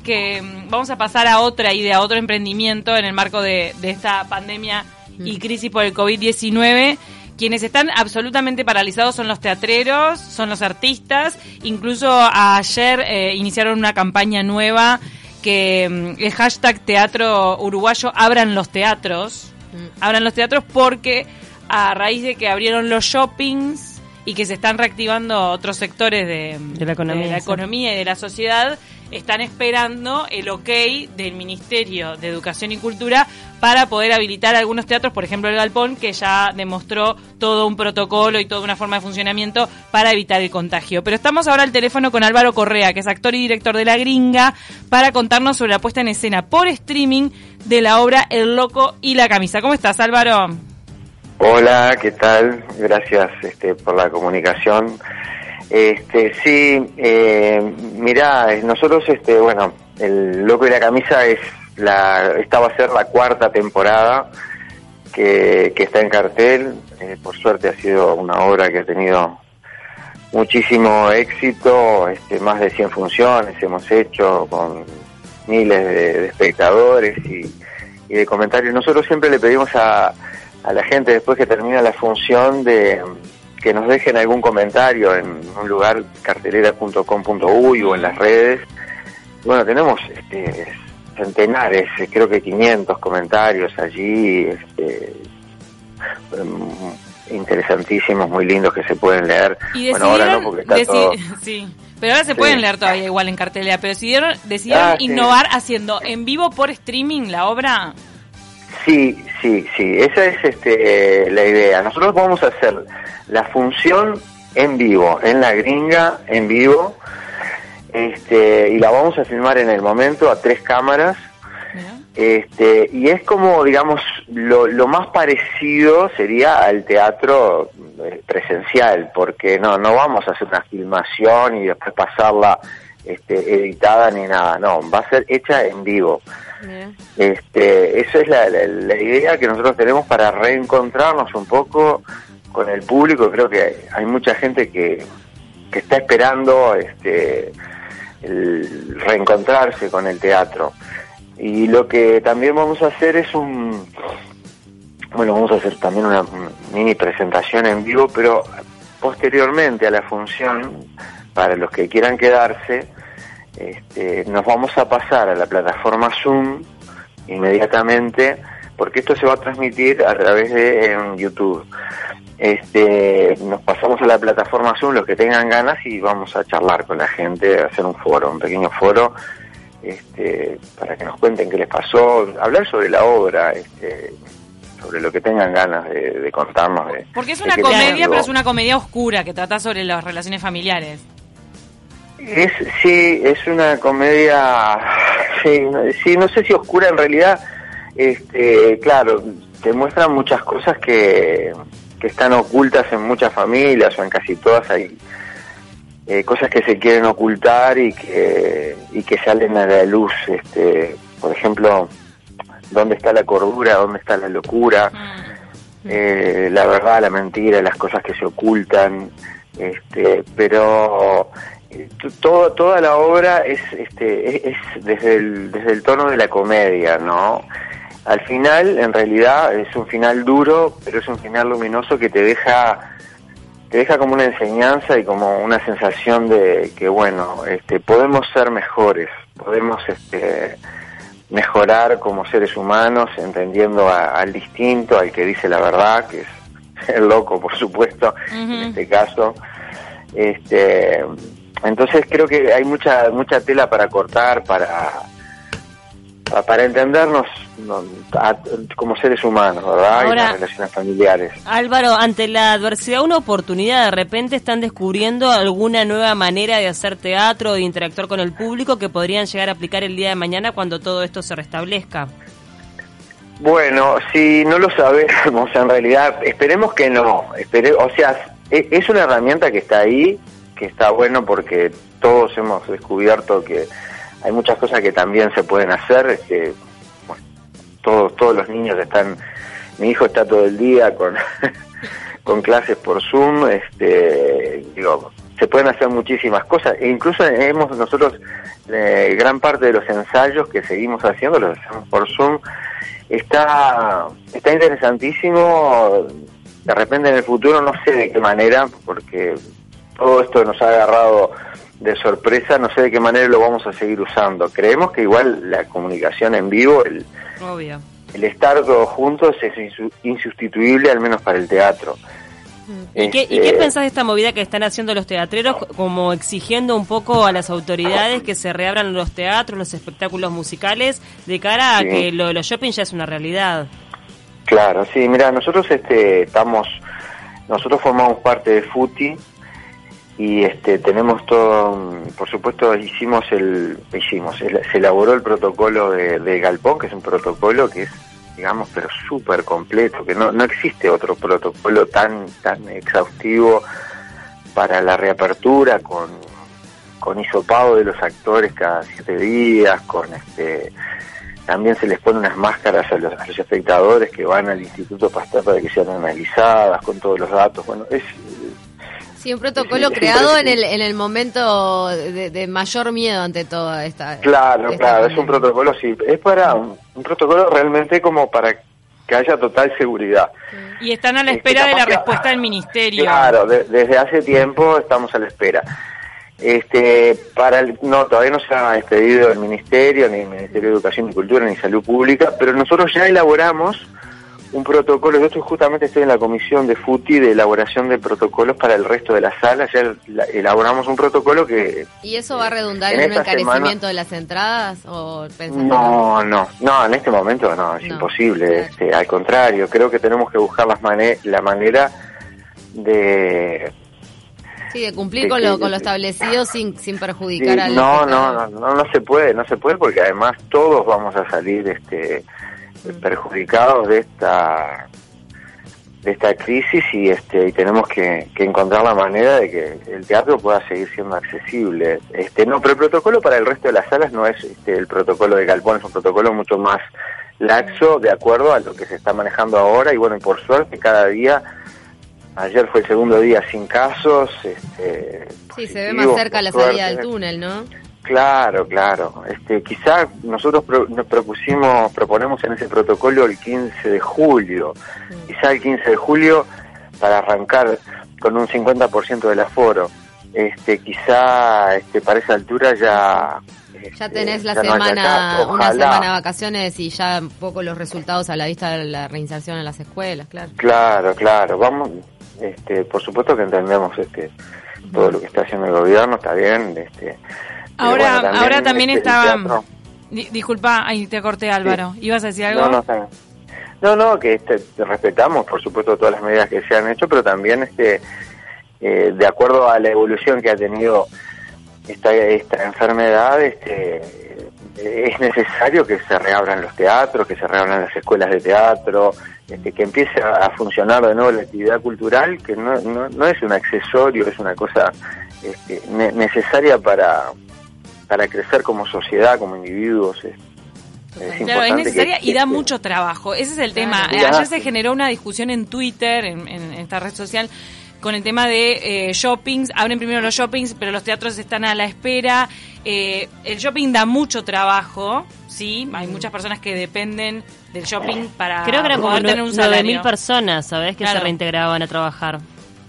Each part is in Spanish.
que mm, vamos a pasar a otra idea, a otro emprendimiento en el marco de, de esta pandemia y crisis por el COVID-19. Quienes están absolutamente paralizados son los teatreros, son los artistas. Incluso ayer eh, iniciaron una campaña nueva que mm, el hashtag teatro uruguayo abran los teatros. Abran los teatros porque a raíz de que abrieron los shoppings y que se están reactivando otros sectores de, De la economía, de la sí. economía y de la sociedad, están esperando el ok del Ministerio de Educación y Cultura para poder habilitar algunos teatros, por ejemplo el Galpón, que ya demostró todo un protocolo y toda una forma de funcionamiento para evitar el contagio. Pero estamos ahora al teléfono con Álvaro Correa, que es actor y director de La Gringa, para contarnos sobre la puesta en escena por streaming de la obra El Loco y la Camisa. ¿Cómo estás, Álvaro? Hola, ¿qué tal? Gracias este, por la comunicación. Este, sí, eh, mirá, nosotros, este, bueno, El Loco y la Camisa es la, esta va a ser la cuarta temporada que, está en cartel. Eh, por suerte ha sido una obra que ha tenido muchísimo éxito, este, más de 100 funciones hemos hecho con miles de, espectadores y, y de comentarios. Nosotros siempre le pedimos a, a la gente después que termina la función de que nos dejen algún comentario en un lugar cartelera.com.uy o en las redes. Bueno, tenemos este, centenares, eh, creo que 500 comentarios allí, este, em, interesantísimos, muy lindos que se pueden leer. Y bueno, ahora no porque está todo... sí, pero ahora se Sí. pueden leer todavía igual en cartelera, pero decidieron, decidieron Ah, sí. innovar haciendo en vivo por streaming la obra. Sí, sí, sí, esa es este, eh, la idea. Nosotros vamos a hacer la función en vivo, en la gringa, en vivo, este, y la vamos a filmar en el momento a tres cámaras. Este, y es como, digamos, lo, lo más parecido sería al teatro eh, presencial, porque no, no vamos a hacer una filmación y después pasarla este, editada ni nada, no, va a ser hecha en vivo. Este, esa es la, idea que nosotros tenemos para reencontrarnos un poco con el público. Creo que hay mucha gente que, que está esperando este, el reencontrarse con el teatro. Y lo que también vamos a hacer es un, bueno, vamos a hacer también una mini presentación en vivo, pero posteriormente a la función, para los que quieran quedarse, este, nos vamos a pasar a la plataforma Zoom inmediatamente, porque esto se va a transmitir a través de en YouTube. Este, nos pasamos a la plataforma Zoom los que tengan ganas y vamos a charlar con la gente, hacer un foro, un pequeño foro, este, para que nos cuenten qué les pasó, hablar sobre la obra, este, sobre lo que tengan ganas de, de contarnos. De, Porque es una comedia, pero es una comedia oscura que trata sobre las relaciones familiares. Es, sí, es una comedia, sí, no, sí, no sé si oscura en realidad, este, claro, te muestra muchas cosas que, que están ocultas en muchas familias o en casi todas. Hay eh, cosas que se quieren ocultar y que, y que salen a la luz, este, por ejemplo, dónde está la cordura, dónde está la locura, eh, la verdad, la mentira, las cosas que se ocultan, este, pero todo, toda la obra es, este, es, es desde, el, desde el tono de la comedia, ¿no? Al final, en realidad, es un final duro, pero es un final luminoso que te deja te deja como una enseñanza y como una sensación de que bueno este podemos ser mejores podemos este mejorar como seres humanos entendiendo a- al distinto al que dice la verdad que es el loco por supuesto en este caso este entonces creo que hay mucha mucha tela para cortar para pa- para entendernos como seres humanos verdad y las relaciones familiares Álvaro, ante la adversidad, una oportunidad, de repente están descubriendo alguna nueva manera de hacer teatro, de interactuar con el público que podrían llegar a aplicar el día de mañana cuando todo esto se restablezca. Bueno, si no lo sabemos, en realidad, esperemos que no. Espere, o sea, e- es una herramienta que está ahí, que está bueno porque todos hemos descubierto que hay muchas cosas que también se pueden hacer. Bueno, todos, todos los niños están, mi hijo está todo el día con, con clases por Zoom, este, digo, se pueden hacer muchísimas cosas. E incluso hemos nosotros, eh, gran parte de los ensayos que seguimos haciendo, los hacemos por Zoom, está, está interesantísimo. De repente en el futuro no sé de qué manera, porque todo esto nos ha agarrado de sorpresa, no sé de qué manera lo vamos a seguir usando. Creemos que igual la comunicación en vivo, el, el estar todos juntos es insustituible, al menos para el teatro. ¿Y qué, ¿Y qué, este, pensás de esta movida que están haciendo los teatreros, como exigiendo un poco a las autoridades que se reabran los teatros, los espectáculos musicales, de cara a que lo de los shopping ya es una realidad? Claro, sí, mira, nosotros este, estamos, nosotros formamos parte de FUTI y este, tenemos todo, por supuesto, hicimos el, hicimos, se elaboró el protocolo de, de Galpón, que es un protocolo que es digamos, pero súper completo, que no, no existe otro protocolo tan, tan exhaustivo para la reapertura, con, con hisopado de los actores cada siete días, con este también se les pone unas máscaras a los, a los espectadores que van al Instituto Pasteur para que sean analizadas con todos los datos. Bueno, es Sí, un protocolo creado en el, en el momento de, mayor miedo ante toda esta. Claro, claro, es un protocolo, sí. Es para un, protocolo realmente como para que haya total seguridad. Y están a la este, espera de la respuesta del ministerio. Claro, desde hace tiempo estamos a la espera. Este, para el, no, todavía no se ha expedido el ministerio, ni el Ministerio de Educación y Cultura, ni Salud Pública, pero nosotros ya elaboramos un protocolo, yo estoy, justamente estoy en la comisión de FUTI de elaboración de protocolos para el resto de las salas, ya elaboramos un protocolo que... ¿Y eso va a redundar en, un encarecimiento de las entradas? O no, no, no, en este momento no, es imposible, este, al contrario, creo que tenemos que buscar las la manera de... Sí, de cumplir con, lo, con lo establecido sin, sin perjudicar al... No, no, no, no, no se puede, no se puede porque además todos vamos a salir este perjudicados de esta de esta crisis y este y tenemos que, encontrar la manera de que el teatro pueda seguir siendo accesible. Este no pero el protocolo para el resto de las salas no es este, el protocolo de Galpón es un protocolo mucho más laxo de acuerdo a lo que se está manejando ahora y bueno y por suerte cada día ayer fue el segundo día sin casos este sí se ve más cerca la salida del túnel no Claro, claro. Este, quizá nosotros nos propusimos, proponemos en ese protocolo el 15 de julio. Quizá el 15 de julio para arrancar con un 50% del aforo. Este, quizá este, para esa altura ya este, ya tenés la semana, una semana de vacaciones y ya un poco los resultados a la vista de la reinserción en las escuelas, claro. Claro, claro. Vamos, este, por supuesto que entendemos este, todo lo que está haciendo el gobierno, está bien, este, Ahora, ahora también estaba... disculpa, ahí te corté Álvaro. ¿Ibas a decir algo? No, no, no, no que este, respetamos, por supuesto, todas las medidas que se han hecho, pero también este, eh, de acuerdo a la evolución que ha tenido esta, esta enfermedad, este, es necesario que se reabran los teatros, que se reabran las escuelas de teatro, este, que empiece a, funcionar de nuevo la actividad cultural, que no, no, no es un accesorio, es una cosa este, necesaria para, para crecer como sociedad, como individuos. Es, claro, es necesaria y da mucho trabajo. Ese es el tema. Ayer se generó una discusión en Twitter, en, esta red social, con el tema de eh, shoppings. Abren primero los shoppings, pero los teatros están a la espera. Eh, el shopping da mucho trabajo, sí. Hay mm. muchas personas que dependen del shopping para Creo que eran como tener un salario. mil personas, ¿sabes? Que se reintegraban a trabajar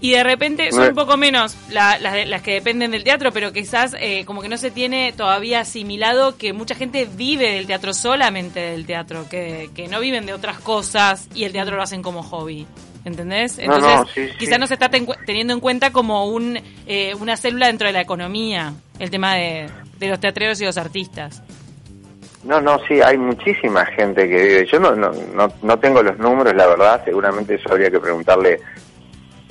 y de repente son un poco menos las, las que dependen del teatro, pero quizás eh, como que no se tiene todavía asimilado que mucha gente vive del teatro, solamente del teatro, que, que no viven de otras cosas y el teatro lo hacen como hobby. ¿Entendés? Entonces, quizás no se está teniendo en cuenta como un, eh, una célula dentro de la economía, el tema de, de los teatreros y los artistas. No, no, sí, hay muchísima gente que vive. Yo no, no, no, no tengo los números, la verdad, seguramente eso habría que preguntarle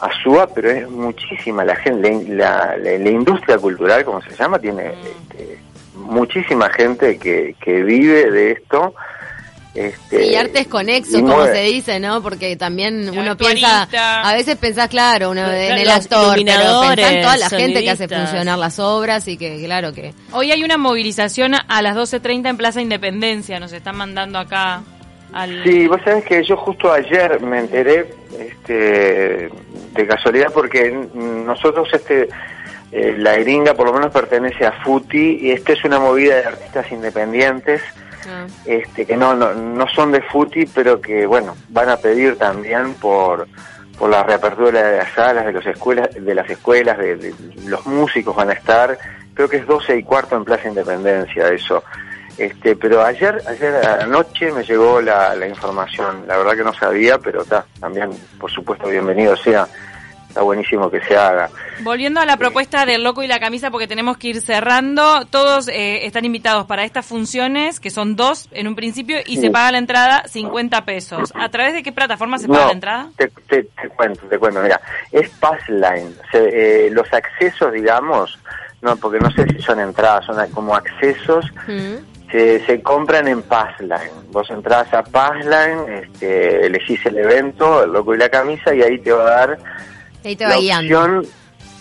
Azúa, pero es muchísima la gente, la, la, industria cultural, como se llama, tiene este, muchísima gente que, que vive de esto. Este, y artes conexos, como se dice, ¿no? Porque también uno piensa, a veces pensás, claro, uno en el actor, pero en toda la gente que hace funcionar las obras y que, claro que... Hoy hay una movilización a las 12.30 en Plaza Independencia, nos están mandando acá Sí, vos sabés que yo justo ayer me enteré este, de casualidad porque nosotros este eh, la gringa por lo menos pertenece a FUTI y esta es una movida de artistas independientes ah. este, que no, no, no son de FUTI, pero que bueno, van a pedir también por por la reapertura de las salas, de las escuelas, de las escuelas, de, los músicos van a estar, creo que es 12 y cuarto en Plaza Independencia eso. Este, pero ayer, ayer anoche me llegó la, la información, la verdad que no sabía, pero está, también, por supuesto, bienvenido sea está buenísimo que se haga. Volviendo a la propuesta del loco y la camisa, porque tenemos que ir cerrando, todos eh, están invitados para estas funciones, que son dos en un principio, y se paga la entrada 50 pesos. ¿A través de qué plataforma se paga la entrada? Te, te, cuento, te cuento, mira, es Passline. eh, los accesos, digamos, no, porque no sé si son entradas, son como accesos. Se, se, compran en Passline. Vos entras a Passline, este, elegís el evento, el loco y la camisa, y ahí te va a dar Ahí te va la opción,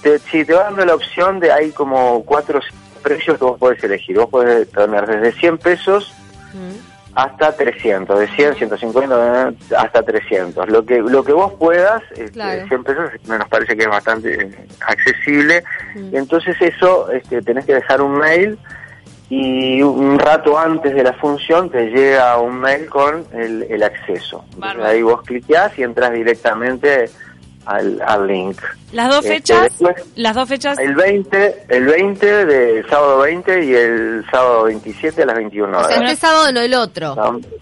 te, sí, te va dando la opción de hay como cuatro precios que vos podés elegir. Vos podés tener desde 100 pesos mm. hasta 300, de 100, 150 hasta 300. Lo que lo que vos puedas, este, 100 pesos nos parece que es bastante eh, accesible. Mm. Entonces eso este, tenés que dejar un mail y un rato antes de la función te llega un mail con el, el acceso. ahí vos cliqueás y entras directamente al, link. ¿Las dos este, fechas? ¿Las dos fechas? El 20, el 20 del sábado 20 y el sábado 27 a las 21 horas. O sea, este sábado no el otro,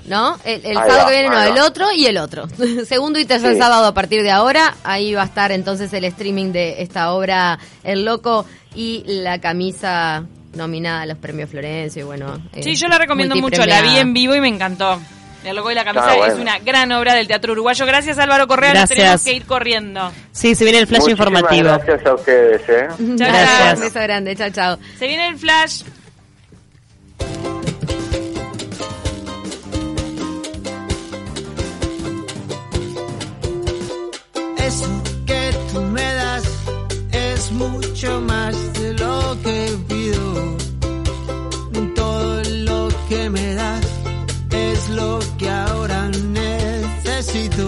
¿no? El, sábado que viene no, el otro y el otro. Segundo y tercer sábado a partir de ahora, ahí va a estar entonces el streaming de esta obra El Loco y la camisa nominada a los premios Florencio y bueno. Sí, yo la recomiendo mucho, la vi en vivo y me encantó. El logo y la camisa es una gran obra del teatro uruguayo. Gracias Álvaro Correa, nos tenemos que ir corriendo. Sí, se viene el flash informativo. Gracias a ustedes, ¿eh? gracias. Un beso grande, chao, chao. Se viene el flash. Eso que tú me das es mucho más de lo que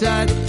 Gracias